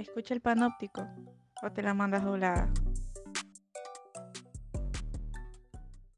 escucha el panóptico o te la mandas doblada.